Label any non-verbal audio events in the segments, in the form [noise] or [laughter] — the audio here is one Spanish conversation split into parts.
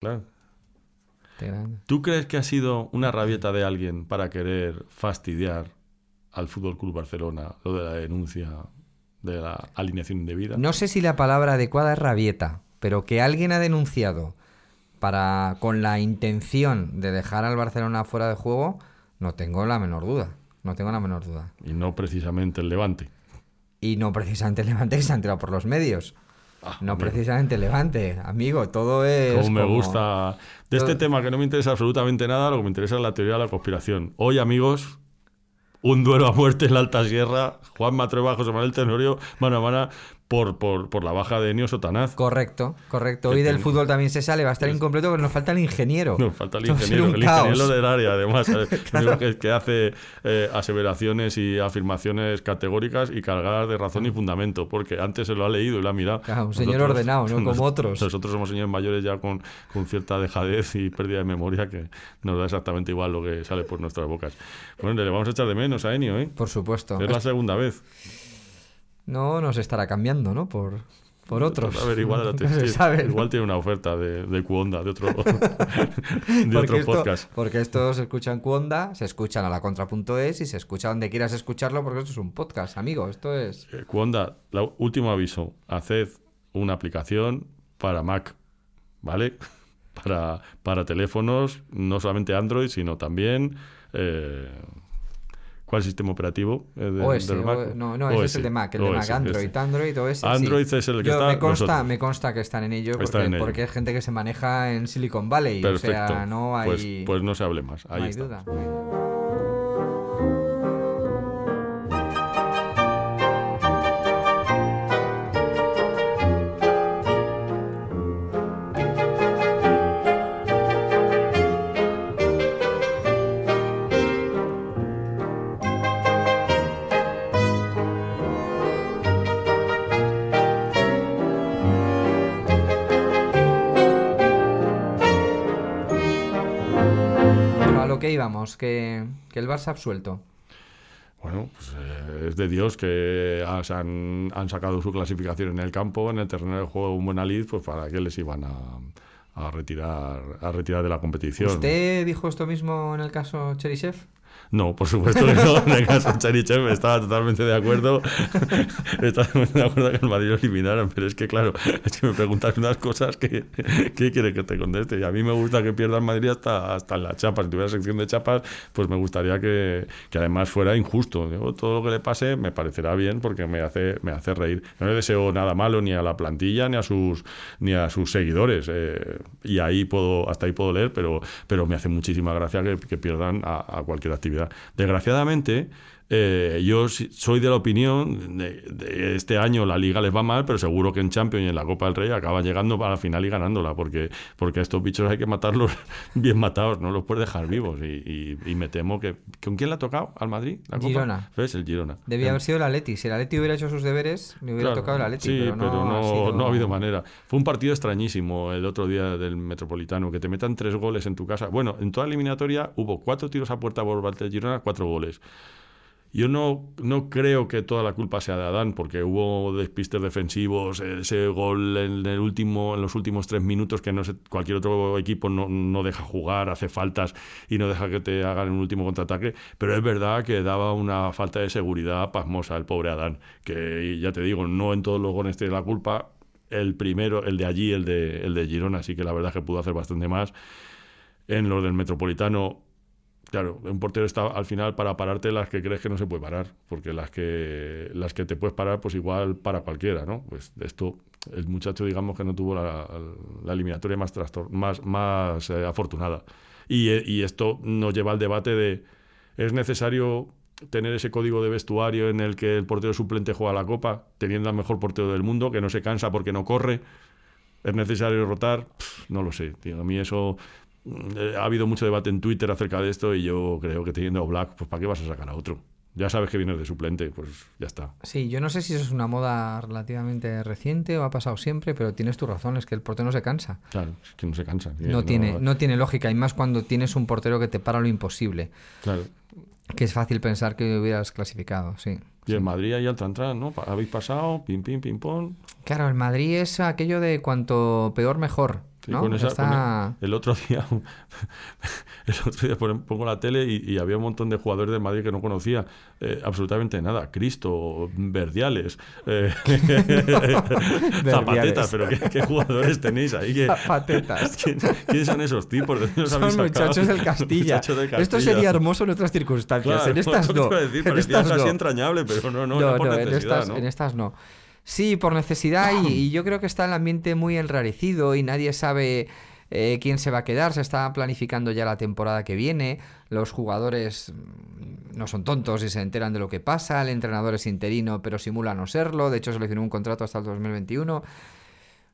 Claro. ¿Tú crees que ha sido una rabieta de alguien para querer fastidiar al Fútbol Club Barcelona lo de la denuncia de la alineación indebida? No sé si la palabra adecuada es rabieta, pero que alguien ha denunciado para con la intención de dejar al Barcelona fuera de juego, no tengo la menor duda. No tengo la menor duda. Y no precisamente el Levante. Y no precisamente el Levante que se ha enterado por los medios. Ah, No hombre, precisamente Levante, amigo, todo es. Como me como- gusta. De este tema que no me interesa absolutamente nada, lo que me interesa es la teoría de la conspiración. Hoy, amigos, un duelo a muerte en la Alta Sierra. Juan Matrueva, José Manuel Tenorio, mano a mano, por, por, por la baja de Enio Sotanaz. Correcto, correcto. Hoy del fútbol también se sale, va a estar incompleto, pero nos falta el ingeniero. Nos falta el ingeniero, el ingeniero del área, además. [laughs] El único que, que hace eh, aseveraciones y afirmaciones categóricas y cargadas de razón y fundamento, porque antes se lo ha leído y lo ha mirado. Claro, un señor ordenado, ¿no? Como [laughs] otros. Nosotros somos señores mayores ya con, con cierta dejadez y pérdida de memoria que nos da exactamente igual lo que sale por nuestras bocas. Bueno, le vamos a echar de menos a Enio, ¿eh? Por supuesto. Es la segunda vez. No nos estará cambiando, ¿no? Por, por otros. A ver, igual, Nunca se sabe, ¿no? igual tiene una oferta de, de Cuonda, de otro, [laughs] de porque, otro esto, podcast. porque esto se escucha en Cuonda, se escuchan a la contra.es y se escucha donde quieras escucharlo porque esto es un podcast, amigo. Esto es. Eh, Cuonda, la último aviso, haced una aplicación para Mac, ¿vale? [laughs] Para, para teléfonos, no solamente Android, sino también... eh, ¿Cuál sistema operativo? eh, de- OS, del Mac? o- no, no, ese OS, es el de Mac, el de OS, Mac, Android, este. Android, OS. sí. Android es el que Yo- está Me consta, nosotros. me consta que están en ello porque, en ello. porque hay gente que se maneja en Silicon Valley. Perfecto. O sea, no hay, pues, pues no se hable más. no Ahí hay está. duda. no hay duda. Que que, el Barça absuelto. Bueno, pues eh, es de Dios que ha- han, han sacado su clasificación en el campo, en el terreno de juego un buen lid, pues para qué les iban a, a retirar a retirar de la competición. ¿Usted dijo esto mismo en el caso Cherisev? No, por supuesto que no. En el caso de estaba totalmente de acuerdo. [laughs] estaba totalmente de acuerdo que el Madrid lo eliminaran, pero es que, claro, es que me preguntas unas cosas que, ¿qué quiere que te conteste? Y a mí me gusta que pierda el Madrid hasta, hasta en la chapa. Si tuviera sección de chapas, pues me gustaría que, que además fuera injusto. Yo, todo lo que le pase me parecerá bien porque me hace, me hace reír. No le deseo nada malo ni a la plantilla ni a sus, ni a sus seguidores. eh, y ahí puedo, hasta ahí puedo leer, pero, pero me hace muchísima gracia que, que pierdan a, a cualquier actividad. Desgraciadamente, eh, yo soy de la opinión de, de este año la liga les va mal, pero seguro que en Champions y en la Copa del Rey acaban llegando a la final y ganándola, porque, porque a estos bichos hay que matarlos [laughs] bien matados, no los puedes dejar vivos. Y, y- y me temo que... ¿Con quién le ha tocado? ¿Al Madrid? ¿La Copa? Girona. ¿Ves? El Girona. Debía haber sido el Atleti. Si el Atleti hubiera hecho sus deberes, le hubiera Claro, tocado el Atleti. Sí, pero no, ha sido- no ha habido manera. Fue un partido extrañísimo el otro día del Metropolitano, que te metan tres goles en tu casa. Bueno, en toda la eliminatoria hubo cuatro tiros a puerta por parte del Girona, cuatro goles. Yo no, no creo que toda la culpa sea de Adán, porque hubo despistes defensivos, ese gol en, el último, en los últimos tres minutos que no sé, cualquier otro equipo no, no deja jugar, hace faltas y no deja que te hagan un último contraataque, pero es verdad que daba una falta de seguridad pasmosa el pobre Adán, que ya te digo, no en todos los goles tiene la culpa, el primero, el de allí, el de, el de Girona, sí que la verdad es que pudo hacer bastante más. En los del Metropolitano, Claro, un portero está al final para pararte las que crees que no se puede parar, porque las que las que te puedes parar, pues igual para cualquiera, ¿no? Pues esto, el muchacho, digamos que no tuvo la, eliminatoria más más, más eh, afortunada. Y, eh, y esto nos lleva al debate de ¿es necesario tener ese código de vestuario en el que el portero suplente juega la copa, teniendo al mejor portero del mundo, que no se cansa porque no corre? ¿Es necesario rotar? No lo sé. A mí eso ha habido mucho debate en Twitter acerca de esto y yo creo que teniendo a Black, pues ¿para qué vas a sacar a otro? Ya sabes que vienes de suplente, pues ya está. Sí, yo no sé si eso es una moda relativamente reciente o ha pasado siempre, pero tienes tu razón, es que el portero no se cansa. Claro, es que no se cansa. No, tiene, no tiene lógica, y más cuando tienes un portero que te para lo imposible, Claro. que es fácil pensar que hubieras clasificado, sí. Y en Madrid ahí al tran, ¿no? Habéis pasado, pim, pim, pim, pom. Claro, el Madrid es aquello de cuanto peor, mejor. ¿No? con esa- Está- con el, el otro [laughs] día, el otro día pon- pongo la tele y, y había un montón de jugadores de Madrid que no conocía eh, absolutamente nada. Cristo, Verdiales, eh, [laughs] Zapateta, pero ¿qué, qué jugadores tenéis ahí? Que, Zapatetas. ¿Quién, quién son esos tipos? ¿De dónde los Son muchachos del [laughs] Castilla. Muchachos del Esto Castilla. sería hermoso en otras circunstancias. Claro, en estas no. decir, en estas no. entrañable, pero no, no, No, era por no, en estas, ¿no? en estas no. Sí, por necesidad y, y yo creo que está el ambiente muy enrarecido y nadie sabe eh, quién se va a quedar. Se está planificando ya la temporada que viene. Los jugadores mm, no son tontos y se enteran de lo que pasa. El entrenador es interino pero simula no serlo. De hecho, se le un contrato hasta el 2021.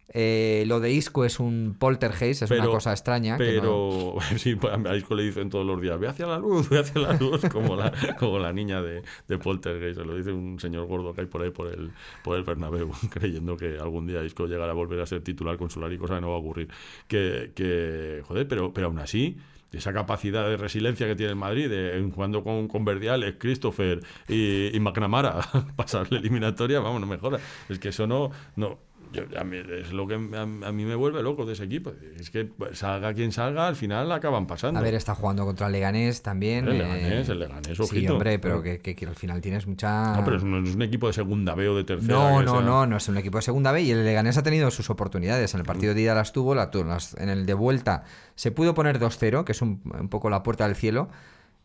Eh, lo de Isco es un poltergeist, es una cosa extraña. que no- Pero [laughs] sí, pues, a Isco le dicen todos los días, ve hacia la luz, [laughs] ve hacia la luz, como la, [laughs] como la niña de, de Poltergeist. Se lo dice un señor gordo que hay por ahí por el, por el Bernabéu, creyendo que algún día Isco llegará a volver a ser titular consular y cosa que no va a ocurrir. Que, que joder, pero, pero aún así esa capacidad de resiliencia que tiene el Madrid, de, en jugando con, con Verdiales, Christopher y, y McNamara, pasar la eliminatoria, vamos, no me jodas. Es que eso no... no yo- a mí, es lo que a, a mí me vuelve loco de ese equipo. Es que pues, salga quien salga, al final acaban pasando. A ver, está jugando contra el Leganés también. El eh, Leganés, el Leganés, Sí, ojito. hombre, pero que, que- que al final tienes mucha... No, pero es- no es un equipo de segunda B o de tercera. No, no, sea- no, no es un equipo de segunda B y el Leganés ha tenido sus oportunidades. En el partido de ida las tuvo, la en el de vuelta se pudo poner 2-0, que es un, un poco la puerta del cielo.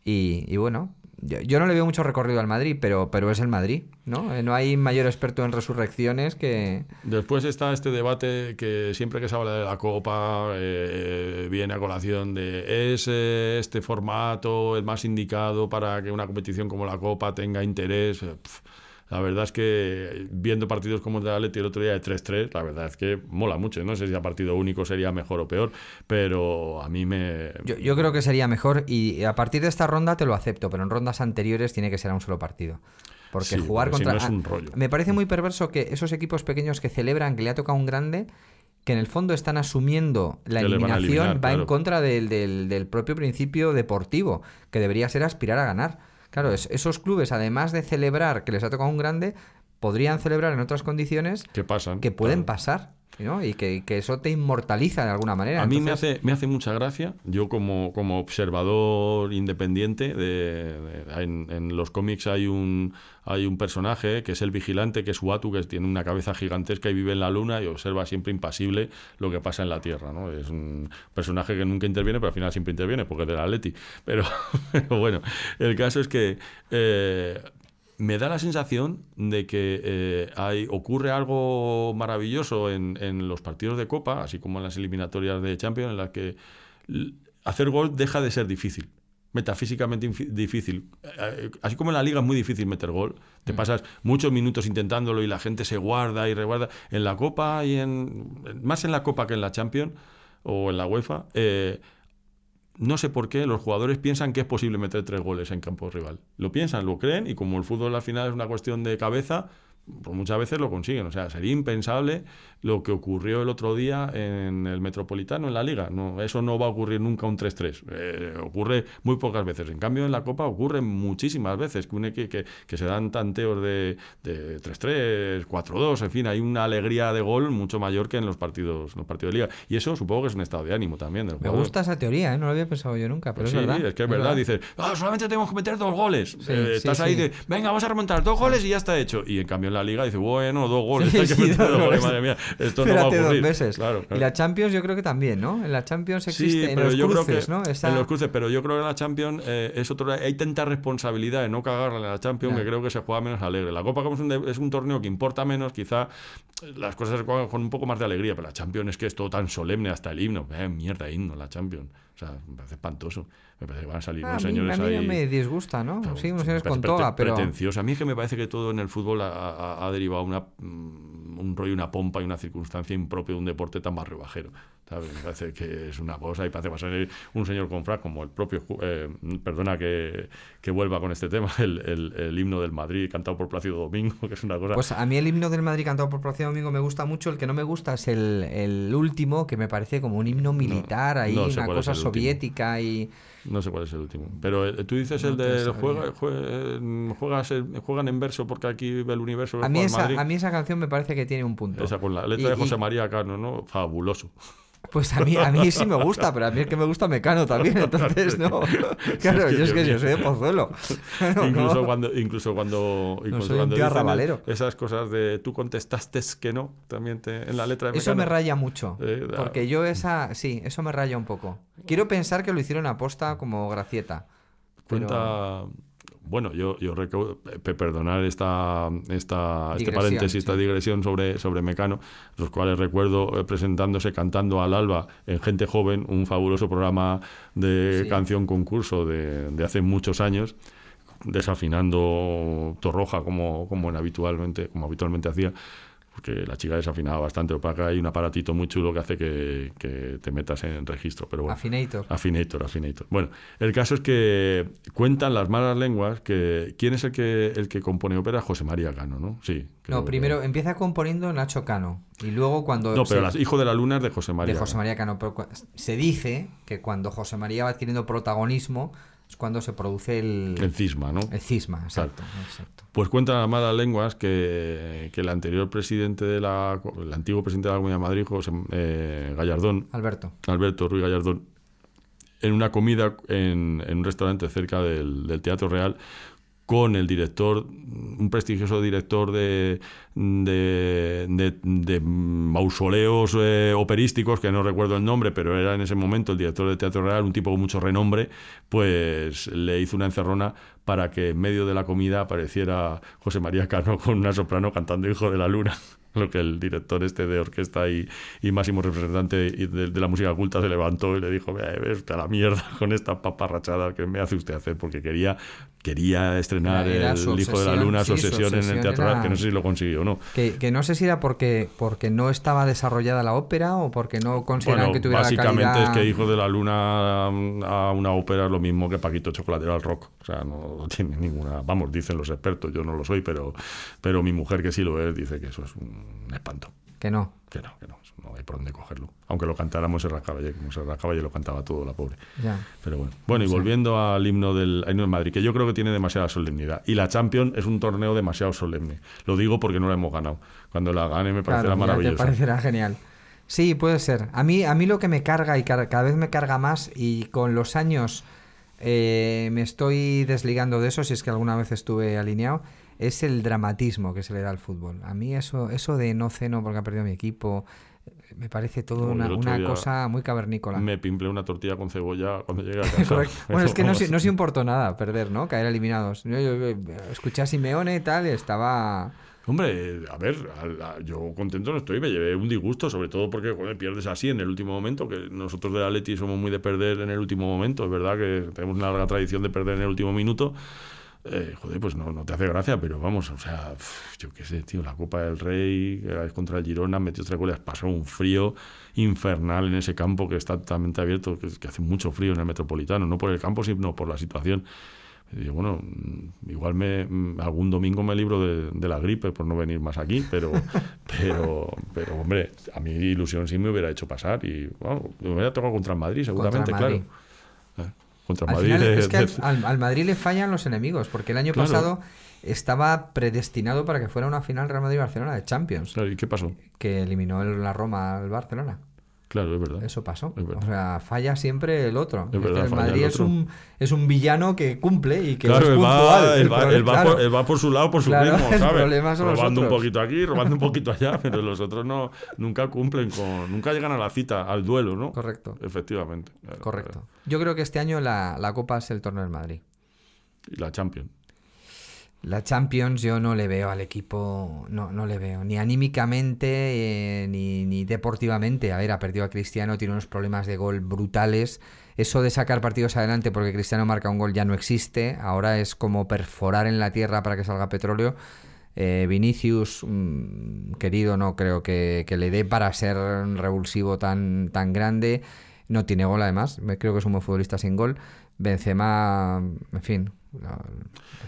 Y, y bueno, yo, yo no le veo mucho recorrido al Madrid, pero, pero es el Madrid, ¿no? Eh, No hay mayor experto en resurrecciones que... Después está este debate que siempre que se habla de la Copa eh, viene a colación de ¿es eh, este formato el más indicado para que una competición como la Copa tenga interés? La verdad es que viendo partidos como el de Atleti el otro día de 3-3, la verdad es que mola mucho. No sé si a partido único sería mejor o peor, pero a mí me... Yo, yo creo que sería mejor y a partir de esta ronda te lo acepto, pero en rondas anteriores tiene que ser a un solo partido. Porque Sí, jugar porque si contra... no es un rollo. Me parece muy perverso que esos equipos pequeños que celebran que le ha tocado un grande, que en el fondo están asumiendo la eliminación, eliminar, va en contra del, del- del propio principio deportivo, que debería ser aspirar a ganar. Claro, es- esos clubes, además de celebrar que les ha tocado un grande, podrían celebrar en otras condiciones ¿Qué pasan? que pueden Claro. pasar. ¿no? Y que, que eso te inmortaliza de alguna manera. A mí me hace, me hace mucha gracia, yo como, como observador independiente, de, de- en, en los cómics hay un, hay un personaje que es el vigilante, que es Uatu, que tiene una cabeza gigantesca y vive en la luna y observa siempre impasible lo que pasa en la Tierra. ¿no? Es un personaje que nunca interviene, pero al final siempre interviene porque es del Atleti. Pero, [laughs] pero bueno, el caso es que... eh, me da la sensación de que eh, hay, ocurre algo maravilloso en, en los partidos de Copa, así como en las eliminatorias de Champions, en las que hacer gol deja de ser difícil. Metafísicamente difícil. Eh, Así como en la liga es muy difícil meter gol, te pasas muchos minutos intentándolo y la gente se guarda y reguarda. En la Copa y en. Más en la Copa que en la Champions o en la UEFA, eh, no sé por qué los jugadores piensan que es posible meter tres goles en campo rival. Lo piensan, lo creen y como el fútbol al final es una cuestión de cabeza, pues muchas veces lo consiguen. O sea, sería impensable lo que ocurrió el otro día en el Metropolitano, en la Liga. No, eso no va a ocurrir nunca un 3-3. Eh, ocurre muy pocas veces. En cambio, en la Copa ocurre muchísimas veces que, se dan tanteos de, de 3-3, 4-2, en fin, hay una alegría de gol mucho mayor que en los partidos, los partidos de Liga. Y eso supongo que es un estado de ánimo también del Me jugador. gusta esa teoría, ¿eh? no lo había pensado yo nunca, pero Pues es sí, verdad. es que es verdad. Dices, ah, solamente tenemos que meter dos goles. Sí, Eh, sí, estás ahí de, venga, vamos a remontar dos goles y ya está hecho. Y en cambio en la liga dice, bueno, dos goles. Sí, [laughs] hay que sí, meter dos [laughs] goles, madre mía. Esto no va a Espérate dos ocurrir. meses. Claro, Y la Champions yo creo que también, ¿no? En la Champions existe, Sí, en pero los yo cruces, creo que ¿no? En los cruces, pero yo creo que la Champions eh, es otro, hay tanta responsabilidad de no cagarla en la Champions que creo que se juega menos alegre. La Copa como es un, de- es un torneo que importa menos, quizá las cosas se juegan con un poco más de alegría, pero la Champions es que es todo tan solemne hasta el himno. Eh, mierda himno la Champions. O sea, me parece espantoso. Me parece que van a salir Ah, unos a mí, señores a mí ahí. me disgusta, ¿no? Sí, unos señores con toga, pero... pretencioso. A mí es que me parece que todo en el fútbol ha, ha- derivado una, mm, un rollo, una pompa y una circunstancia impropia de un deporte tan barrio bajero. ¿Sabes? Me parece que es una cosa y parece que va a ser un señor con frac como el propio... eh, perdona que, que vuelva con este tema, [laughs] el, el- el himno del Madrid cantado por Plácido Domingo, [laughs] que es una cosa... Pues a mí el himno del Madrid cantado por Plácido Domingo me gusta mucho. El que no me gusta es el, el último, que me parece como un himno militar, ahí, no sé una cosa último. soviética y... No sé cuál es el último. Pero eh, tú dices No el de juega, jue- juegas juegan en verso porque aquí ve el universo. A mí, juega esa, Madrid. a mí esa canción me parece que tiene un punto. Esa con la letra Y- de José y- María Cano, ¿no? Fabuloso. Pues a mí, a mí sí me gusta, pero a mí es que me gusta Mecano también, [laughs] entonces no. [laughs] Claro, yo es que yo soy de [laughs] Pozuelo. Claro, incluso no. cuando incluso cuando, incluso un cuando dicen esas cosas de tú contestaste que no también te- en la letra de Eso me Mecano. raya mucho. Eh, da- Porque yo esa, sí, eso me raya un poco. Quiero pensar que lo hicieron a posta como gracieta. pero- cuenta bueno yo yo perdonar esta esta este paréntesis esta digresión sobre sobre Mecano los cuales recuerdo eh, presentándose cantando al alba en gente joven un fabuloso programa de Sí. canción concurso de, de hace muchos años desafinando Torroja como como en habitualmente como habitualmente hacía porque la chica desafinaba bastante acá hay un aparatito muy chulo que hace que, que te metas en registro pero bueno Afinator. Afinator, Afinator. Bueno, el caso es que cuentan las malas lenguas que quién es el que el que compone ópera, José María Cano, ¿no? Sí. No, que- primero empieza componiendo Nacho Cano. Y luego cuando. No, pero se- las Hijo de la Luna es de José María. de José. María Cano. Pero se dice que cuando José María va adquiriendo protagonismo es cuando se produce el, El cisma, ¿no? el cisma. Exacto, exacto. Pues cuentan las malas lenguas que, que el anterior presidente de la el antiguo presidente de la Comunidad de Madrid, José eh, Gallardón, Alberto. Alberto Ruiz Gallardón, en una comida en, en un restaurante cerca del, del Teatro Real con el director, un prestigioso director de, de, de- de mausoleos eh, operísticos, que no recuerdo el nombre, pero era en ese momento el director del Teatro Real, un tipo con mucho renombre, pues le hizo una encerrona para que en medio de la comida apareciera José María Cano con una soprano cantando Hijo de la Luna. [laughs] Lo que el director este de orquesta y, y máximo representante de, de la música culta se levantó y le dijo, "Vea, ve usted a la mierda [laughs] con esta paparrachada que me hace usted hacer, porque quería, quería estrenar Era- era el Hijo de la obsesión, Luna, su sí, su obsesión en el obsesión Teatro era- que no sé si lo consiguió o no. Que, que no sé si era porque, porque no estaba desarrollada la ópera o porque no consideraban Bueno, que tuviera la básicamente calidad... es que Hijo de la Luna um, a una ópera es lo mismo que Paquito Chocolatero al rock. O sea, no tiene ninguna... Vamos, dicen los expertos, yo no lo soy, pero, pero mi mujer que sí lo es dice que eso es un espanto. Que no. Que no, que no, no hay por dónde cogerlo. Aunque lo cantáramos Serrat Caballé, como Serrat Caballé lo cantaba todo, la pobre. Ya. Pero bueno. Bueno, y volviendo al himno del himno de Madrid, que yo creo que tiene demasiada solemnidad. Y la Champions es un torneo demasiado solemne. Lo digo porque no la hemos ganado. Cuando la gane me parecerá Claro, maravilloso. parecerá genial. Sí, puede ser. A mí, a mí lo que me carga y cada vez me carga más y con los años eh, me estoy desligando de eso, si es que alguna vez estuve alineado, es el dramatismo que se le da al fútbol. A mí eso, eso de no ceno porque ha perdido mi equipo, eh, me parece todo una, una cosa muy cavernícola. Me pimplé una tortilla con cebolla cuando llegué a [laughs] casa. [laughs] Bueno, es que no, no se importó nada perder, ¿no? Caer eliminados. Yo, yo- yo escuché a Simeone y tal, y estaba... Hombre, a ver, a- a- yo contento no estoy, me llevé un disgusto, sobre todo porque joder, pierdes así en el último momento, que nosotros de Atleti somos muy de perder en el último momento, es verdad que tenemos una larga tradición de perder en el último minuto. Eh, joder, pues no, no te hace gracia, pero vamos, o sea, yo qué sé, tío, la Copa del Rey, es contra el Girona, metió tres goles, pasó un frío infernal en ese campo que está totalmente abierto, que, que hace mucho frío en el Metropolitano, no por el campo, sino por la situación. Y bueno, mm, igual me, mm, algún domingo me libro de, de la gripe por no venir más aquí, pero, [laughs] pero, pero hombre, a mi ilusión sí me hubiera hecho pasar y bueno, me hubiera tocado contra el Madrid, seguramente, el Madrid. claro. Contra Al Madrid. final es que al, de- al- al Madrid le fallan los enemigos, porque el año Claro. pasado estaba predestinado para que fuera una final Real Madrid-Barcelona de Champions, Claro, ¿y qué pasó? que eliminó el- la Roma al Barcelona. Claro, es verdad. Eso pasó. Es verdad. O sea, falla siempre el otro. Es verdad, el falla el Madrid es un, es un villano que cumple y que Claro, es él puntual. va, él, El va, problema- él va claro. por, él va por su lado, por su Claro, ritmo, [laughs] el ¿sabes? problema son los robando un poquito aquí, robando un poquito allá, [laughs] pero los otros no, nunca cumplen con, nunca llegan a la cita, al duelo, ¿no? Correcto. Efectivamente. Correcto. Yo creo que este año la, la Copa es el torneo del Madrid. Y la Champions. La Champions yo no le veo al equipo, no, no le veo, ni anímicamente eh, ni, ni deportivamente. A ver, ha perdido a Cristiano, tiene unos problemas de gol brutales. Eso de sacar partidos adelante porque Cristiano marca un gol ya no existe. Ahora es como perforar en la tierra para que salga petróleo. Eh, Vinicius, mm, querido, no creo que, le dé para ser un revulsivo tan, tan grande. No tiene gol además, creo que es un buen futbolista sin gol. Benzema, en fin. La-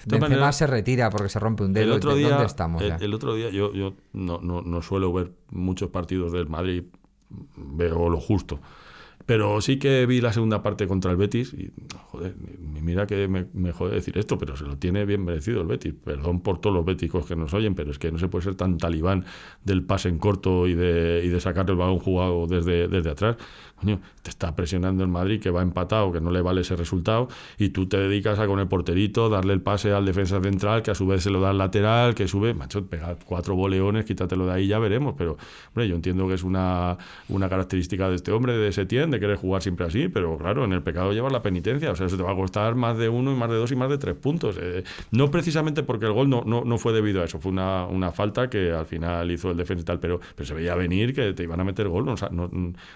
Benzema maneras, se retira porque se rompe un dedo. El otro ¿De día, ¿Dónde estamos? el, otro día yo, yo no, no, no suelo ver muchos partidos del Madrid, veo lo justo. Pero sí que vi la segunda parte contra el Betis y, joder, mira que me, me, jode decir esto, pero se lo tiene bien merecido el Betis. Perdón por todos los béticos que nos oyen, pero es que no se puede ser tan talibán del pase en corto y de, y de sacar el balón jugado desde, desde atrás. Te está presionando el Madrid que va empatado, que no le vale ese resultado, y tú te dedicas a con el porterito darle el pase al defensa central, que a su vez se lo da al lateral, que sube, macho, pega cuatro boleones, quítatelo de ahí, ya veremos. Pero, hombre, yo entiendo que es una, una característica de este hombre, de Setién, de querer jugar siempre así, pero claro, en el pecado llevas la penitencia, o sea, eso te va a costar más de uno y más de dos y más de tres puntos. Eh, no precisamente porque el gol no, no, no, fue debido a eso, fue una, una falta que al final hizo el defensa y tal, pero, pero se veía venir que te iban a meter gol. No,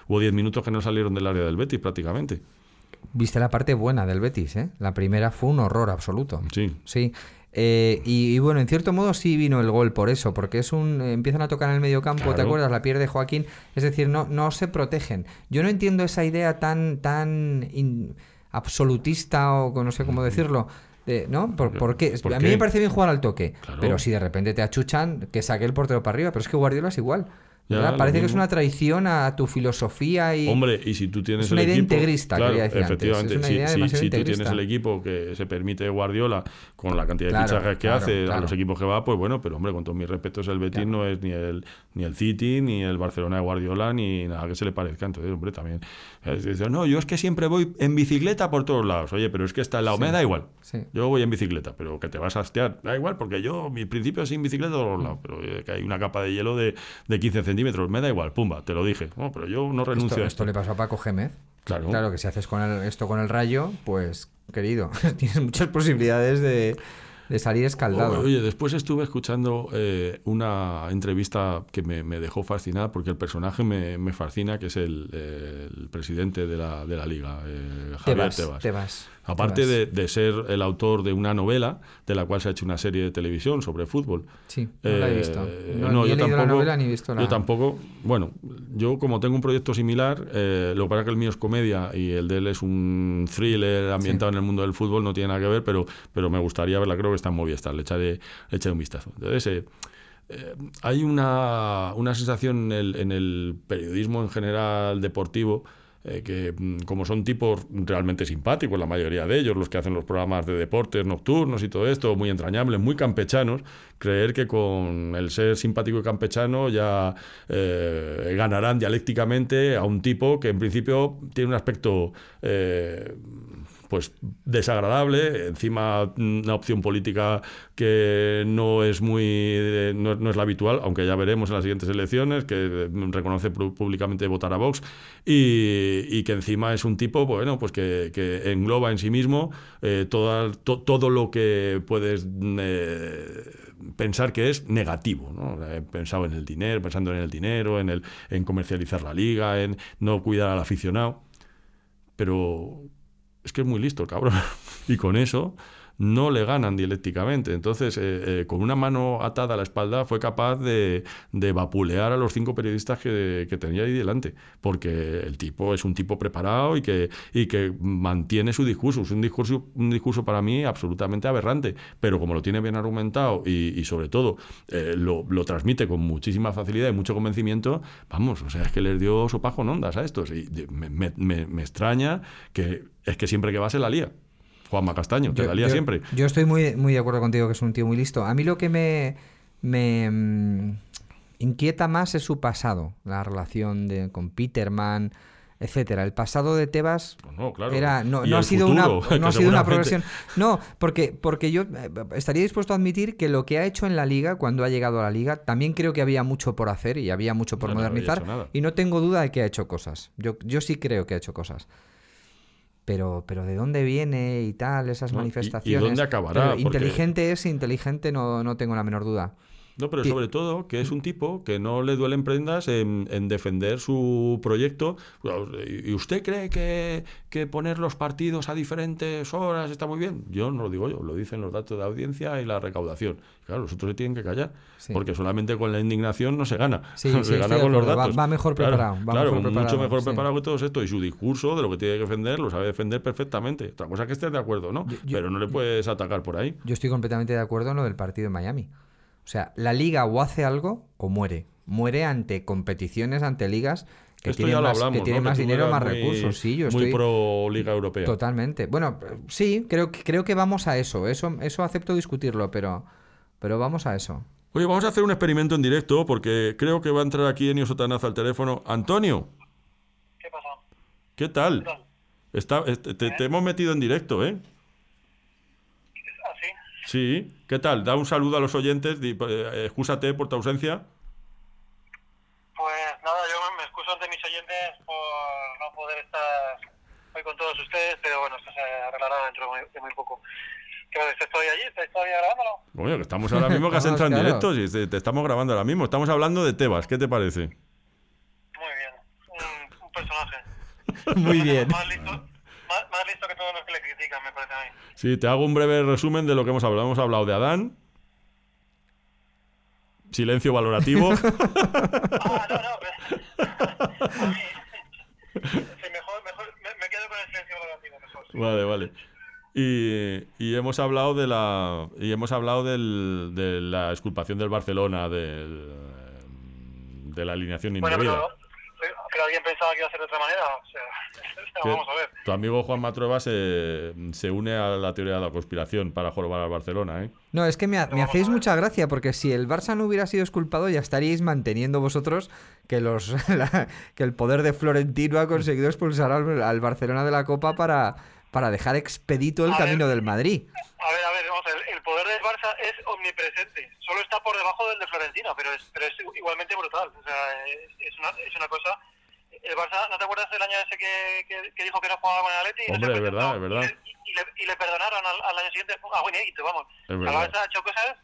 hubo diez minutos que no salieron del área del Betis prácticamente. Viste la parte buena del Betis, ¿eh? La primera fue un horror absoluto. Sí. Sí. Eh, y, bueno, en cierto modo sí vino el gol por eso, porque es un empiezan a tocar en el medio campo, ¿te acuerdas? La pierde Joaquín, es decir, no, no se protegen. Yo no entiendo esa idea tan, tan absolutista o no sé cómo decirlo. ¿No? ¿Por, qué? A mí me parece bien jugar al toque, pero si de repente te achuchan, que saque el portero para arriba, pero es que Guardiola es igual. Parece que es una traición a tu filosofía y. Hombre, y si tú tienes es una el idea equipo. integrista, efectivamente. si, tú tienes el equipo que se permite Guardiola con la cantidad de fichajes que hace a los equipos que va, pues bueno, pero hombre, con todos mis respetos, el Betis no es ni el, ni el City, ni el Barcelona de Guardiola, ni nada que se le parezca. Entonces, hombre, también. Dice, no, yo es que siempre voy en bicicleta por todos lados. Oye, pero es que está en la me da igual. Yo voy en bicicleta, pero que te vas a hastear, da igual, porque yo, mi principio es sin bicicleta a todos lados, pero que hay una capa de hielo de, de 15 centímetros me da igual, pumba, te lo dije. No, pero yo no renuncio esto, a esto. le pasó a Paco Gémez. Claro. Claro, que si haces con esto con el rayo, pues, querido, [laughs] tienes muchas posibilidades de, de salir escaldado. Oye, después estuve escuchando eh, una entrevista que me, me, dejó fascinada porque el personaje me, me fascina, que es el, el, presidente de la, de la liga, eh, Javier Tebas. Tebas. Aparte de, de, ser el autor de una novela de la cual se ha hecho una serie de televisión sobre fútbol. Sí, no la he eh, visto. No, no yo tampoco, la novela ni visto la... Yo tampoco. Bueno, yo como tengo un proyecto similar, eh, lo que pasa es que el mío es comedia y el de él es un thriller ambientado en el mundo del fútbol, no tiene nada que ver, pero, pero me gustaría verla, creo que está en Movistar, le echaré, le echaré un vistazo. Entonces, eh, eh, hay una, una sensación en el, en el periodismo en general deportivo eh, que mm, como son tipos realmente simpáticos, la mayoría de ellos, los que hacen los programas de deportes nocturnos y todo esto, muy entrañables, muy campechanos, creer que con el ser simpático y campechano ya eh, ganarán dialécticamente a un tipo que en principio tiene un aspecto eh, pues desagradable, encima una opción política que no es muy no, es la habitual, aunque ya veremos en las siguientes elecciones, que reconoce públicamente votar a Vox, y, que encima es un tipo, bueno, pues que, engloba en sí mismo eh, todo, lo que puedes eh, pensar que es negativo, ¿no? He pensado en el dinero, pensando en el dinero, en el en comercializar la liga, en no cuidar al aficionado. Pero es que es muy listo cabrón. [laughs] y con eso no le ganan dialécticamente. Entonces, eh, eh, con una mano atada a la espalda, fue capaz de, vapulear a los cinco periodistas que, tenía ahí delante, porque el tipo es un tipo preparado y que, y que mantiene su discurso. Es un discurso, un discurso para mí absolutamente aberrante, pero como lo tiene bien argumentado y, sobre todo eh, lo, transmite con muchísima facilidad y mucho convencimiento, vamos, o sea, es que les dio sopajo en ondas a estos. Y me, me extraña que es que siempre que va se la lía. Juanma Castaño, te la lía siempre. Yo estoy muy, muy de acuerdo contigo que es un tío muy listo. A mí lo que me, me mm, inquieta más es su pasado, la relación de, con Peterman, etcétera. El pasado de Tebas pues no, claro. era no, no ha sido una [laughs] no ha sido una progresión. No, porque porque yo eh, estaría dispuesto a admitir que lo que ha hecho en la liga cuando ha llegado a la liga también creo que había mucho por hacer y había mucho por modernizar y no tengo duda de que ha hecho cosas. Yo yo sí creo que ha hecho cosas pero, pero de dónde viene y tal, esas manifestaciones. ¿Y, dónde acabará? Inteligente es, inteligente no, no tengo la menor duda. No, pero sobre todo que es un tipo que no le duelen prendas en, en defender su proyecto. ¿Y usted cree que, que, poner los partidos a diferentes horas está muy bien? Yo no lo digo yo, lo dicen los datos de audiencia y la recaudación. Claro, los otros se tienen que callar, porque solamente con la indignación no se gana. [laughs] se gana con los datos. Va, mejor preparado. Claro, mucho mejor preparado que todo esto. Y su discurso de lo que tiene que defender lo sabe defender perfectamente. Otra cosa que estés de acuerdo, ¿no? pero no le puedes atacar por ahí. Yo estoy completamente de acuerdo en lo del partido en Miami. O sea, la liga o hace algo o muere. Muere ante competiciones, ante ligas que Esto tiene ya lo más, hablamos, que más dinero, más muy- recursos. Sí, yo Muy estoy pro Liga Europea. totalmente. Bueno, sí, creo, que- creo que vamos a eso. Eso, eso acepto discutirlo, pero, pero vamos a eso. Oye, vamos a hacer un experimento en directo porque creo que va a entrar aquí Enio Sotanaza al teléfono. Antonio, ¿Qué pasa? ¿qué tal? ¿Qué tal? Está, te, te hemos metido en directo, ¿eh? Sí. ¿Qué tal? Da un saludo a los oyentes. di- eh, excúsate por tu ausencia. Pues nada, yo me excuso ante mis oyentes por no poder estar hoy con todos ustedes, pero bueno, esto se arreglará dentro de muy, de muy poco. ¿Qué pasa? ¿Estoy allí? ¿Estáis todavía grabándolo? Coño, que estamos ahora mismo que has Vamos, [laughs] entrado en directo. Sí, te, te estamos grabando ahora mismo. Estamos hablando de Tebas. ¿Qué te parece? Muy bien. Un, un personaje. [laughs] Muy bien. Más listo, más, más listo que todos los que le critican, me parece a mí. Sí, te hago un breve resumen de lo que hemos hablado. Hemos hablado de Adán. Silencio valorativo. [laughs] Ah, [laughs] no, no, pero... a [laughs] mí... Sí, mejor, mejor me, me quedo con el silencio relativo, mejor. Vale, vale. Y, y hemos hablado de la y hemos hablado del, de la exculpación del Barcelona del, de la alineación Bueno, indebida. pero, alguien pensaba que iba a ser de otra manera. O sea, [laughs] Que vamos a ver. Tu amigo Juan Matrueva se, se une a la teoría de la conspiración para jorobar al Barcelona, ¿eh? No, es que me, ha- me hacéis mucha gracia porque si el Barça no hubiera sido exculpado ya estaríais manteniendo vosotros que los [laughs] la- que el poder de Florentino ha conseguido expulsar al, al Barcelona de la Copa para, para dejar expedito el A ver. camino del Madrid. A ver, a ver, vamos a ver. El poder del Barça es omnipresente. Solo está por debajo del de Florentino, pero es, pero es igualmente brutal. O sea, es, es una, es una cosa. El Barça, ¿no te acuerdas del año ese que, que, que dijo que no jugaba con el Atleti? Hombre, es verdad, presentó? es verdad. Y, le- y le, perdonaron al, al año siguiente a buen hito, vamos. El. Barça ha hecho cosas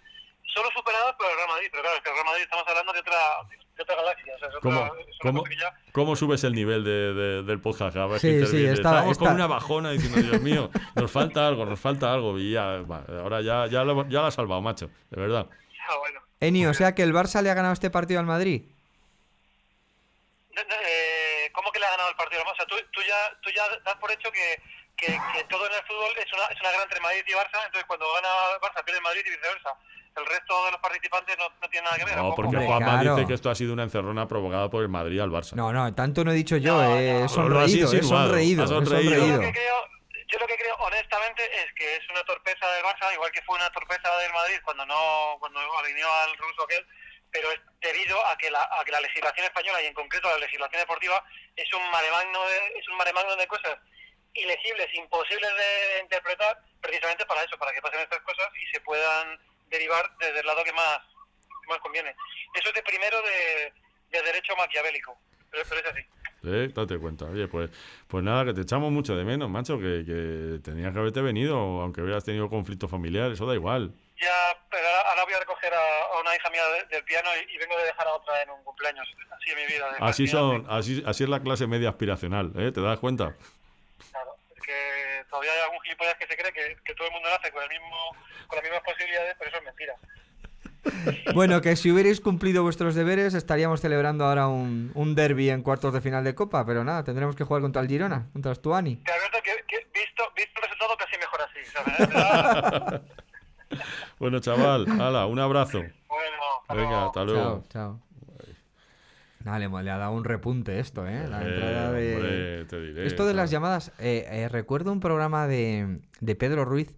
solo superadas por el Real Madrid. Pero claro, es que el Real Madrid estamos hablando de otra, de otra galaxia. O sea, es, otra, ¿Cómo, es cómo, ya- cómo subes el nivel de, de- del podcast? A ver Sí, sí, está- Estábamos con está- una bajona diciendo, Dios mío, nos falta algo, nos falta algo. Y ya, va, ahora ya, ya, lo, ya lo has salvado, macho, de verdad. Ah, bueno. Eni, o sea que el Barça le ha ganado este partido al Madrid. Eh, ¿Cómo que le ha ganado el partido? O sea, tú, tú, ya, tú ya das por hecho que, que, que todo en el fútbol es una, es una gran entre Madrid y Barça, entonces cuando gana Barça pierde Madrid y viceversa. El resto de los participantes no, no tiene nada que ver. No, ¿o porque Hombre, Juanma claro. dice que esto ha sido una encerrona provocada por el Madrid al Barça. No, no, tanto no he dicho yo, No, eh, he no. Sonreído, he sonreído, he sonreído. Yo lo, que creo, yo lo que creo honestamente es que es una torpeza del Barça, igual que fue una torpeza del Madrid cuando no cuando alineó al ruso aquel, pero es debido a que la, a que la legislación española y en concreto la legislación deportiva es un maremagno de, es un maremagno de cosas ilegibles, imposibles de, interpretar, precisamente para eso, para que pasen estas cosas y se puedan derivar desde el lado que más, más conviene. Eso es de primero de, de derecho maquiavélico, pero, pero es así. ¿Eh? Date cuenta. Pues, pues nada, que te echamos mucho de menos, macho, que, que tenías que haberte venido, aunque hubieras tenido conflicto familiar, eso da igual. Ya, pero ahora, voy a recoger a, a una hija mía de- del piano y, y vengo de dejar a otra en un cumpleaños. Así es mi vida. de Así son, así, así es la clase media aspiracional, ¿eh? ¿Te das cuenta? Claro, es que todavía hay algún gilipollas que se cree que, que todo el mundo nace con, el mismo, con las mismas posibilidades, pero eso es mentira. [laughs] Bueno, que si hubierais cumplido vuestros deberes estaríamos celebrando ahora un, un derby en cuartos de final de Copa, pero nada, tendremos que jugar contra el Girona, contra el Stuani. Que, que visto, visto el resultado, casi mejor así. ¿sabes? [laughs] Bueno, chaval, hala, un abrazo. bueno, Venga, hasta luego. Chao, chao. Dale, le ha dado un repunte esto, ¿eh? La Eh, entrada de... hombre, te diré, Esto de las llamadas, eh, eh, recuerdo un programa de, de Pedro Ruiz.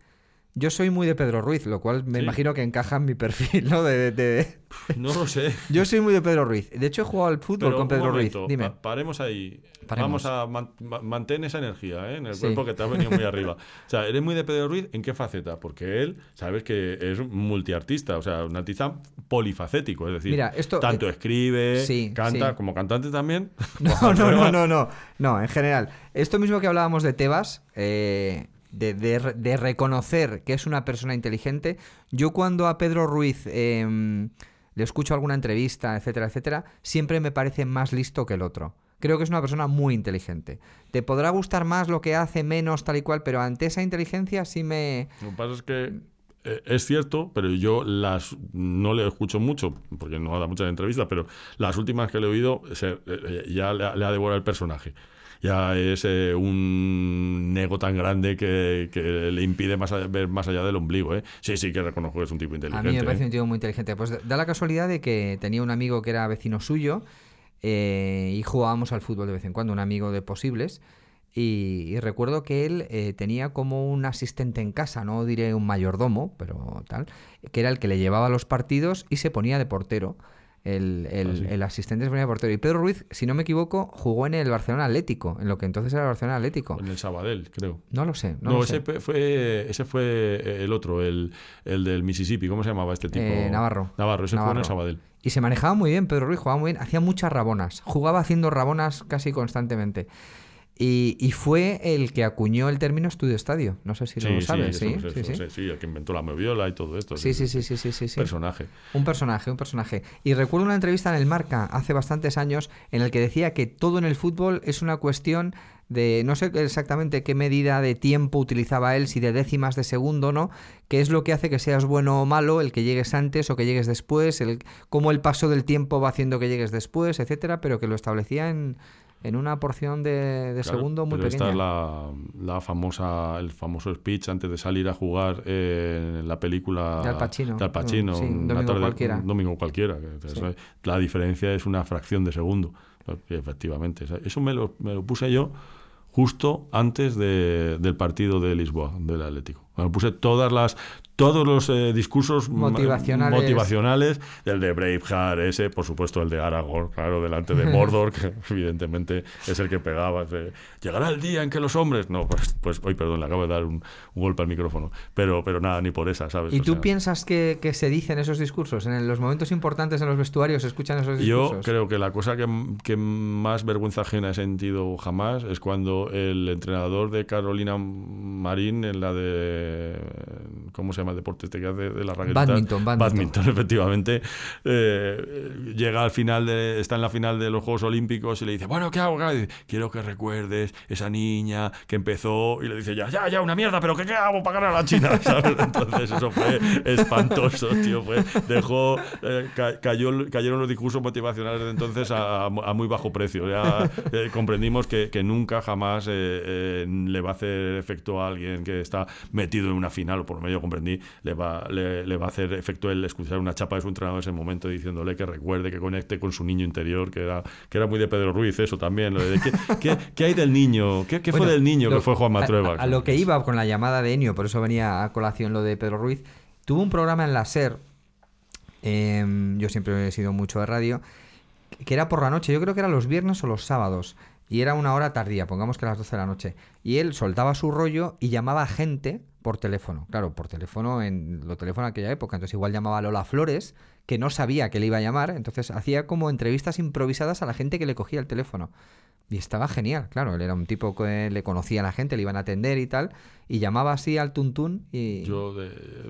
Yo soy muy de Pedro Ruiz, lo cual me Sí. imagino que encaja en mi perfil, ¿no? De, de- de- [laughs] No lo sé. Yo soy muy de Pedro Ruiz. De hecho, he jugado al fútbol Pero con un Pedro momento, Ruiz. Dime. pa- paremos ahí. Paremos. Vamos a man- ma- mantén esa energía ¿eh? en el Sí. cuerpo que te ha venido muy [laughs] arriba. O sea, eres muy de Pedro Ruiz, ¿en qué faceta? Porque él, sabes que es multiartista, o sea, un artista polifacético, es decir, Mira, esto- tanto eh, escribe, sí, canta, como cantante también. [laughs] No, no, no, no, no. No, en general. Esto mismo que hablábamos de Tebas, eh, de, de re- de reconocer que es una persona inteligente. Yo cuando a Pedro Ruiz eh, le escucho alguna entrevista, etcétera, etcétera, siempre me parece más listo que el otro. Creo que es una persona muy inteligente. Te podrá gustar más lo que hace, menos, tal y cual, pero ante esa inteligencia sí me... Lo que pasa es que eh, es cierto, pero yo las no le escucho mucho, porque no da muchas entrevistas, pero las últimas que le he oído se- eh, ya le, le ha devorado el personaje. Ya es eh, un nego tan grande que, que le impide más allá- ver más allá del ombligo. ¿eh? Sí, sí, que reconozco que es un tipo A inteligente. mí me parece ¿eh? un tío muy inteligente. Pues da la casualidad de que tenía un amigo que era vecino suyo eh, y jugábamos al fútbol de vez en cuando, un amigo de posibles. Y, y recuerdo que él eh, tenía como un asistente en casa, no diré un mayordomo, pero tal, que era el que le llevaba los partidos y se ponía de portero. El, el- Ah, sí. el asistente ponía de portero. Y Pedro Ruiz, si no me equivoco, jugó en el Barcelona Atlético, en lo que entonces era el Barcelona Atlético. En el Sabadell, creo. No lo sé. No, No, lo ese sé. fue, ese fue el otro, el, el del Mississippi. ¿Cómo se llamaba este tipo? Eh, Navarro. Navarro, ese fue en Navarro. el Sabadell. Y se manejaba muy bien, Pedro Ruiz jugaba muy bien, hacía muchas rabonas, jugaba haciendo rabonas casi constantemente. Y, y fue el que acuñó el término estudio estadio. No sé si lo sabes, ¿sí? eso, Sí, sí. sí, el que inventó la moviola y todo esto. Sí, sí, sí, sí, sí, sí, sí. Personaje. Un personaje, un personaje. Y recuerdo una entrevista en el Marca hace bastantes años en el que decía que todo en el fútbol es una cuestión de no sé exactamente qué medida de tiempo utilizaba él, si de décimas de segundo, ¿no? ¿Qué es lo que hace que seas bueno o malo, el que llegues antes o que llegues después, el cómo el paso del tiempo va haciendo que llegues después, etcétera, pero que lo establecía en, en una porción de, de Claro, segundo muy pero pequeña. esta es la, la famosa, el famoso speech antes de salir a jugar eh, en la película De Al Pacino. de Al Pacino, Sí, un domingo tarde- cualquiera. un domingo cualquiera. Sí. La diferencia es una fracción de segundo. Efectivamente. Eso me lo, me lo puse yo justo antes de- del partido de Lisboa, del Atlético. Me lo puse todas las, todos los eh, discursos Motivacionales. motivacionales, el de Braveheart, ese, por supuesto el de Aragorn, claro, delante de [laughs] Mordor, que evidentemente es el que pegaba. de, Llegará el día en que los hombres... No, pues, pues hoy, perdón, le acabo de dar un, un golpe al micrófono. Pero, pero nada, ni por esa, ¿sabes? ¿Y O tú sea, piensas que, que se dicen esos discursos? ¿En los momentos importantes en los vestuarios se escuchan esos Yo discursos? creo que la cosa que, que más vergüenza ajena he sentido jamás es cuando el entrenador de Carolina Marín en la de... ¿Cómo se llama el deporte este que hace de la raquetita? Badminton, badminton. Badminton, [laughs] efectivamente. eh, llega al final, de, está en la final de los Juegos Olímpicos y le dice, bueno, ¿qué hago? ¿Qué hago?". Y dice, Quiero que recuerdes esa niña que empezó y le dice, ya, ya, ya, una mierda, pero ¿qué, qué hago para ganar a la China? [laughs] ¿Sabes? Entonces eso fue espantoso, tío. Fue, dejó, eh, ca- cayó, cayeron los discursos motivacionales de entonces a, a muy bajo precio. Ya eh, comprendimos que, que nunca jamás le va a hacer efecto a alguien que está metido en una final, o por lo menos le va, le, le va a hacer efecto el escuchar una chapa de su entrenador en ese momento diciéndole que recuerde, que conecte con su niño interior, que era, que era muy de Pedro Ruiz, eso también. Lo de, ¿qué, qué, qué hay del niño? ¿Qué, qué fue del niño lo- que fue Juan Matrueva? A, a lo que iba con la llamada de Enio, por eso venía a colación lo de Pedro Ruiz. Tuvo un programa en la SER, em, yo siempre he sido mucho de radio, que era por la noche, yo creo que era los viernes o los sábados, y era una hora tardía, pongamos que a las 12 de la noche. Y él soltaba su rollo y llamaba a gente por teléfono. Claro, por teléfono en lo teléfono en aquella época. Entonces igual llamaba Lola Flores, que no sabía que le iba a llamar. Entonces hacía como entrevistas improvisadas a la gente que le cogía el teléfono. Y estaba genial, claro. Él era un tipo que le conocía a la gente, le iban a atender y tal. Y llamaba así al tuntún y... Yo de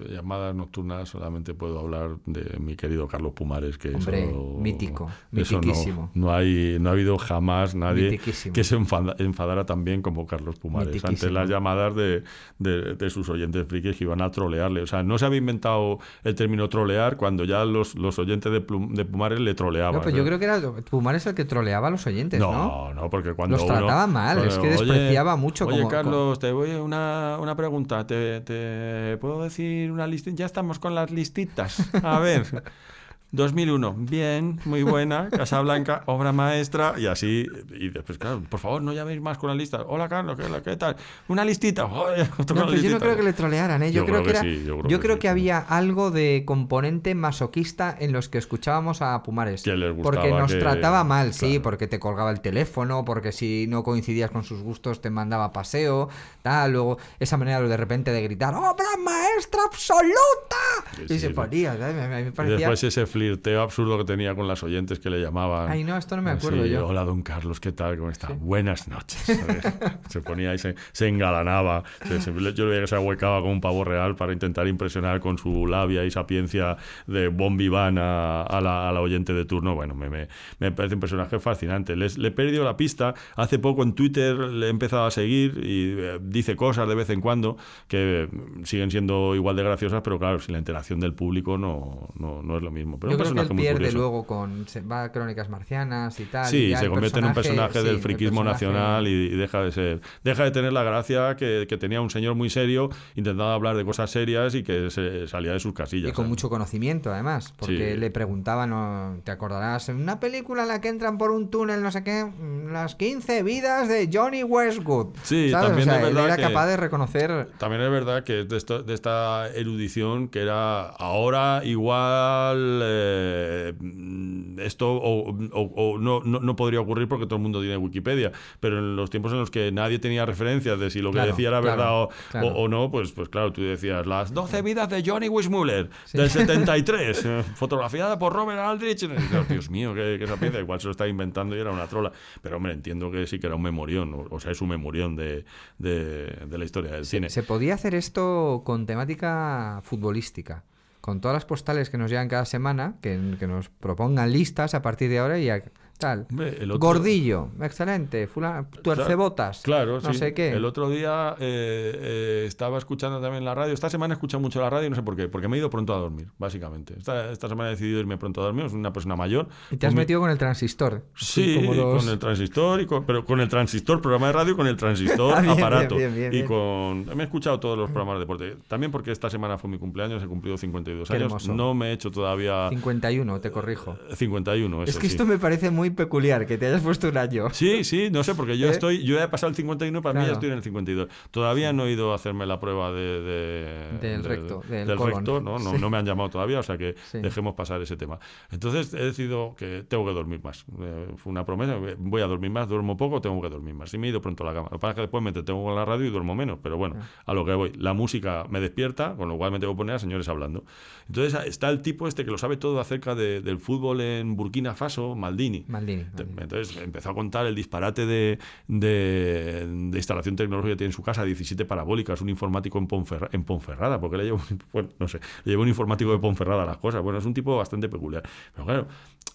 llamadas nocturnas solamente puedo hablar de mi querido Carlos Pumares, que Hombre, eso, mítico, eso no- mitiquísimo. no, hay, no ha habido jamás nadie Mitiquísimo. que se enfada- enfadara tan bien como Carlos Pumares ante las llamadas de, de- de sus oyentes frikis que iban a trolearle. O sea, no se había inventado el término trolear cuando ya los, los oyentes de, Plum- de Pumares le troleaban. No, pues yo creo que era Pumares el que troleaba a los oyentes, ¿no? no, no, porque cuando Los uno- trataba mal, es que Oye, despreciaba mucho Oye, como- Carlos, te voy a una, una pregunta. ¿Te, te puedo decir una listita? Ya estamos con las listitas. A ver. [laughs] 2001, bien, muy buena, Casablanca, obra maestra, y así, y después, claro, por favor, no llaméis más con la lista. Hola, Carlos, ¿qué, qué tal? Una listita, [laughs] No, pues yo no creo que le trolearan, ¿eh? Yo, Yo creo, creo que, era- sí, yo creo yo que creo sí, que sí. había algo de componente masoquista en los que escuchábamos a Pumares. Que les gustaba porque nos que- trataba mal, sí, porque te colgaba el teléfono, porque si no coincidías con sus gustos te mandaba paseo, tal, luego esa manera de repente de gritar ¡Obra maestra absoluta! Sí, y se ponía, ¿sabes? Me, Y parecía... después ese flirteo absurdo que tenía con las oyentes que le llamaban. Ay, no, esto no me acuerdo Sí, yo. Hola, don Carlos, ¿qué tal? ¿Cómo está? Buenas noches. [laughs] se ponía ahí, se, se engalanaba. Se- se- yo veía que se ahuecaba con un pavo real para intentar impresionar con su labia y sapiencia de bon vivant a, a la, a la oyente de turno. Bueno, me, me, me parece un personaje fascinante. Les- le he perdido la pista. Hace poco en Twitter le he empezado a seguir y eh, dice cosas de vez en cuando que mm, siguen siendo igual de graciosas, pero claro, sin la interacción del público no, no, no es lo mismo. Pero Yo un creo que personaje él muy pierde curioso. luego con. se va a Crónicas Marcianas y tal. y Sí, ya se convierte en un personaje sí, del el friquismo personaje- nacional y, y deja de ser. Deja de tener la gracia que, que tenía un señor muy serio, intentando hablar de cosas serias y que se salía de sus casillas. Y con ¿sabes? mucho conocimiento, además, porque Sí. le preguntaban, ¿no? ¿te acordarás? En una película en la que entran por un túnel, no sé qué, las 15 vidas de Johnny Westwood. Sí, ¿sabes? también o sea, es él verdad era que- capaz de reconocer. También es verdad que de, esto- de esta erudición que era ahora igual eh, mm, esto o, o- o no, no, no podría ocurrir porque todo el mundo tiene Wikipedia, pero en los tiempos en los que nadie tenía referencias de si lo que Claro, decía era claro, verdad o, claro. o- o no, pues, pues claro, tú decías las 12 vidas de Johnny Weissmuller del 73, eh, [laughs] fotografiada por Robert Aldrich. Y dices, Dios mío, que, esa pieza igual se lo está inventando y era una trola. Pero hombre, entiendo que sí que era un memorión, o, sea, es un memorión de, de, de la historia del cine. Se podía hacer esto con temática futbolística. Con todas las postales que nos llegan cada semana, que, nos propongan listas a partir de ahora y tal. Hombre, el otro- Gordillo, excelente. Fulano, tuercebotas. Claro, no sí. sé qué. El otro día eh, eh, estaba escuchando también la radio. Esta semana he escuchado mucho la radio, no sé por qué, porque me he ido pronto a dormir, básicamente. Esta, esta semana he decidido irme pronto a dormir, soy una persona mayor. Y te has mi- metido con el transistor. Sí, como los- con el transistor, y con- pero con el transistor, programa de radio, con el transistor, [laughs] Ah, bien, aparato. bien, bien, bien, y con. Me he escuchado todos los programas de deporte. También porque esta semana fue mi cumpleaños, he cumplido 52 Qué años. hermoso. No me he hecho todavía 51, te corrijo. 51. es eso que sí. esto me parece muy peculiar, que te hayas puesto un año. Sí, sí, no sé, porque yo ¿Eh? estoy, yo he pasado el 51, para mí Claro. ya estoy en el 52. Todavía no he ido a hacerme la prueba de, de- Del de- recto, del del recto, ¿no? No, Sí. no me han llamado todavía, o sea que Sí. dejemos pasar ese tema. Entonces he decidido que tengo que dormir más. Eh, fue una promesa, voy a dormir más, duermo poco, tengo que dormir más. Y me he ido pronto a la cama. Lo que pasa es que después me entretengo con la radio y duermo menos, pero bueno, Ah. a lo que voy. La música me despierta, con lo cual me tengo que poner a señores hablando. Entonces está el tipo este que lo sabe todo acerca de- del fútbol en Burkina Faso, Maldini. Maldini. Te- Maldini. Entonces empezó a contar el disparate de, de- de instalación tecnológica que tiene en su casa, 17 parabólicas, un informático en, Ponferra- en Ponferrada, porque le lleva, un, bueno, no sé, le lleva un informático de Ponferrada a las cosas. Bueno, es un tipo bastante peculiar. Pero claro,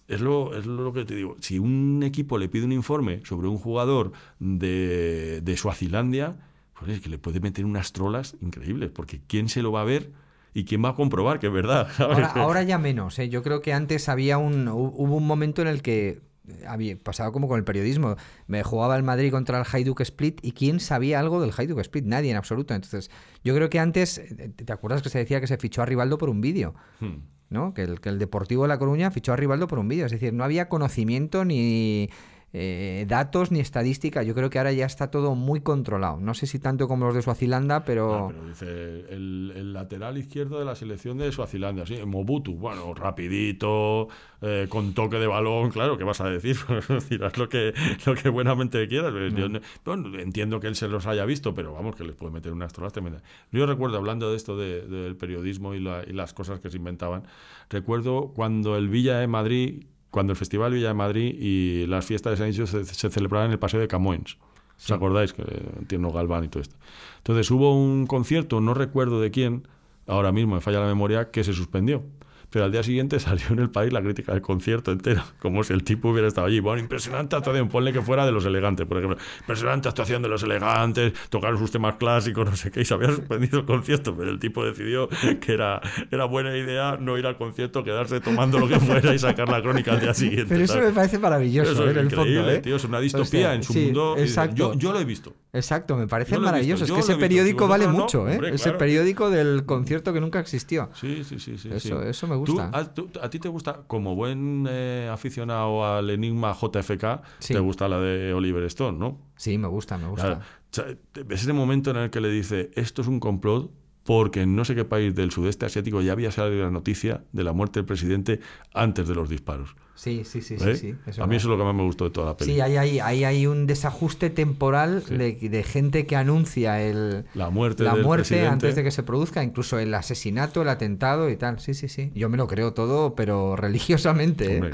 es lo, es lo que te digo. Si un equipo le pide un informe sobre un jugador de, de Suazilandia, pues es que le puede meter unas trolas increíbles, porque ¿quién se lo va a ver? ¿Y quién va a comprobar que es verdad? [laughs] Ahora, ahora ya menos, ¿eh? Yo creo que antes había un. hu- Hubo un momento en el que. Había, pasaba como con el periodismo. Me jugaba el Madrid contra el Hajduk Split y quién sabía algo del Hajduk Split, nadie en absoluto. Entonces, yo creo que antes, eh, ¿te acuerdas que se decía que se fichó a Rivaldo por un vídeo? Hmm. ¿no? Que el, que el Deportivo de La Coruña fichó a Rivaldo por un vídeo. Es decir, no había conocimiento ni eh, datos ni estadística. Yo creo que ahora ya está todo muy controlado. No sé si tanto como los de Suazilanda, pero... Ah, pero dice el, el lateral izquierdo de la selección de Suazilandia, sí, Mobutu, bueno, rapidito, eh, con toque de balón, claro, ¿qué vas a decir? [laughs] Dirás lo que, lo que buenamente quieras. Yo no- bueno, entiendo que él se los haya visto, pero vamos, que les puede meter unas trolas tremendas. Yo recuerdo, hablando de esto de- del periodismo y, la- y las cosas que se inventaban, recuerdo cuando el Villa de Madrid, cuando el Festival Villa de Madrid y las fiestas de San Isidro se, se celebraban en el Paseo de Camoens. ¿Os acordáis? Que Tierno Galván y todo esto. Entonces hubo un concierto, no recuerdo de quién, ahora mismo me falla la memoria, que se suspendió. Pero al día siguiente [laughs] salió en el país la crítica del concierto entero, como si el tipo hubiera estado allí. Bueno, impresionante actuación, ponle que fuera de los elegantes, por ejemplo. Impresionante actuación de los elegantes, tocaron sus temas clásicos, [laughs] no sé qué, y se había suspendido el concierto, pero el tipo decidió que era, era buena idea no ir al concierto, quedarse tomando lo que fuera y sacar la crónica al día siguiente. Pero eso ¿sabes? me parece maravilloso, Eso ¿eh? es en el fondo, ¿eh? tío, es una O distopía sea, en su sí, mundo. Exacto. Yo, yo lo he visto. Exacto, me parece Yo lo he maravilloso. visto, es que ese visto. periódico vale no, mucho, ¿eh? hombre, claro. periódico del concierto que nunca existió. Sí, sí, sí, sí. Eso- sí. eso me ¿Tú- gusta. a, tú- a ti te gusta, como buen eh, aficionado al Enigma JFK, Sí. te gusta la de Oliver Stone, ¿no? Sí, me gusta, me gusta. Claro. ¿Ves ese momento en el que le dice, esto es un complot porque en no sé qué país del sudeste asiático ya había salido la noticia de la muerte del presidente antes de los disparos? Sí, sí, sí, ¿Eh? sí, sí. es a mí eso es lo que más me gustó de toda la película. Sí, ahí hay, ahí hay un desajuste temporal Sí. de, de gente que anuncia el, La muerte la muerte presidente. antes de que se produzca, incluso el asesinato, el atentado y tal. Sí, sí, sí. Yo me lo creo todo, pero religiosamente. ¿eh? Hombre.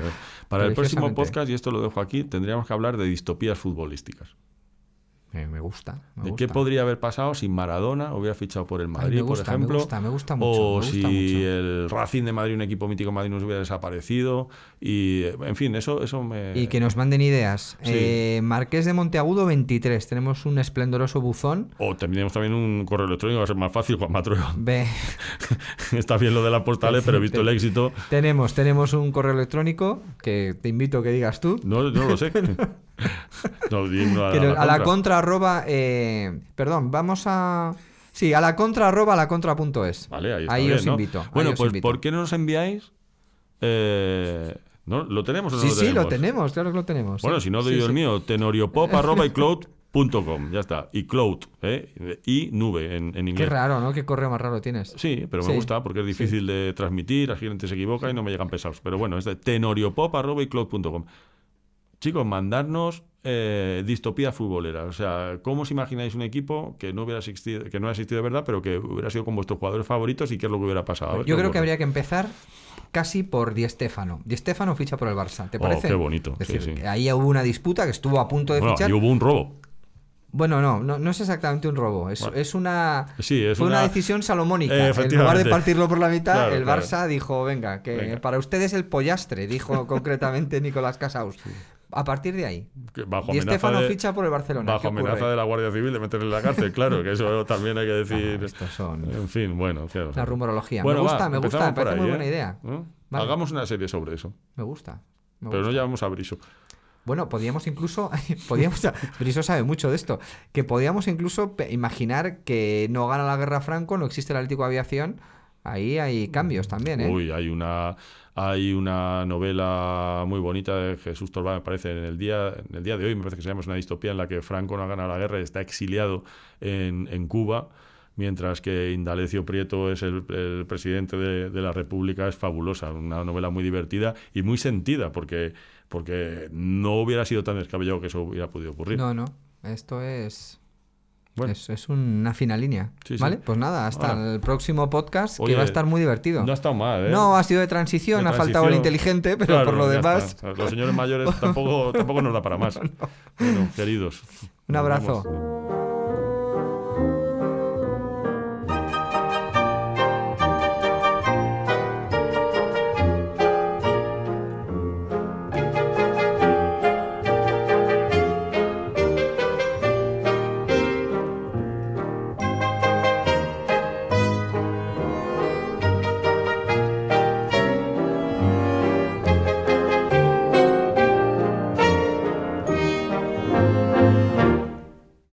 Para el próximo podcast, y esto lo dejo aquí, tendríamos que hablar de distopías futbolísticas. Eh, me gusta. me ¿De gusta. qué podría haber pasado si Maradona hubiera fichado por el Madrid, gusta, por ejemplo? me gusta, me gusta mucho, o me gusta si mucho. el Racing de Madrid, un equipo mítico de Madrid, nos hubiera desaparecido. Y, en fin, eso, eso me... Y que nos manden ideas. Sí. Eh, Marqués de Monteagudo 23. Tenemos un esplendoroso buzón. O tenemos también un correo electrónico, va a ser más fácil, Juan Matrueva. Ve, [laughs] Está bien lo de las postales, pero visto el éxito, tenemos, tenemos un correo electrónico que te invito a que digas tú. no, no lo sé. [laughs] No, a, la a contra. contra arroba, eh, perdón, vamos a... Sí, a la contra arroba la contra punto es. Vale, ahí está Ahí bien, os ¿no? invito. ahí Bueno, os pues invito. ¿por qué no nos enviáis? Eh, ¿no? ¿Lo tenemos o no Sí, lo sí, lo tenemos, claro que lo tenemos. Bueno, sí. si no doy Sí, el mío, tenoriopop.icloud.com. Ya está. Y cloud, ¿eh? Y nube en, en Qué inglés. raro, ¿no? Qué correo más raro tienes. Sí, pero me gusta porque es difícil de transmitir, la gente se equivoca y no me llegan pesados. Pero bueno, es de tenoriopop.icloud.com. Chicos, mandarnos eh, distopía futbolera. O sea, ¿cómo os imagináis un equipo que no hubiera existido, que no ha existido de verdad, pero que hubiera sido con vuestros jugadores favoritos y qué es lo que hubiera pasado? Ver Yo creo que habría que empezar casi por Di Stéfano. Di Stéfano ficha por el Barça, ¿te Oh, parece? qué bonito, Es sí, ahí hubo una disputa que estuvo a punto de Bueno, fichar. y hubo un robo. Bueno, no, no, no es exactamente un robo. Es, Bueno. es una. Sí, es fue una, una- decisión salomónica. Eh, en lugar de partirlo por la mitad, Claro, el claro. Barça dijo: venga, que Venga. para ustedes el pollastre, dijo [laughs] concretamente Nicolás Casaus. A partir de ahí, Bajo Stéfano de, ficha por el Barcelona. bajo amenaza de la Guardia Civil de meterle en la cárcel, claro, que eso [laughs] también hay que decir. Estos son En fin, bueno. claro. la rumorología. Bueno, me va, gusta, me gusta, me parece muy buena ¿eh? idea. Hagamos una serie sobre eso. Me gusta. me Pero no llevamos a Briso. Bueno, podíamos incluso, [laughs] podíamos, Briso sabe mucho de esto, que podíamos incluso imaginar que no gana la guerra Franco, no existe el Atlético de Aviación, ahí hay cambios también, ¿eh? Uy, hay una hay una novela muy bonita de Jesús Torba, me parece, en el día en el día de hoy, me parece que se llama es una distopía en la que Franco no ha ganado la guerra y está exiliado en, en Cuba. Mientras que Indalecio Prieto es el, el presidente de, de la República, es fabulosa, una novela muy divertida y muy sentida, porque, porque no hubiera sido tan descabellado que eso hubiera podido ocurrir. No, no, esto es, Bueno. es, es una fina línea. Sí, sí. ¿Vale? Pues nada, hasta Ahora. el próximo podcast, Oye, que va a estar muy divertido. No ha estado mal, ¿eh? No, ha sido de transición, De ha faltado el inteligente, pero Claro, por lo demás, está. Los señores mayores tampoco, tampoco nos da para más. [laughs] Bueno, queridos. un abrazo.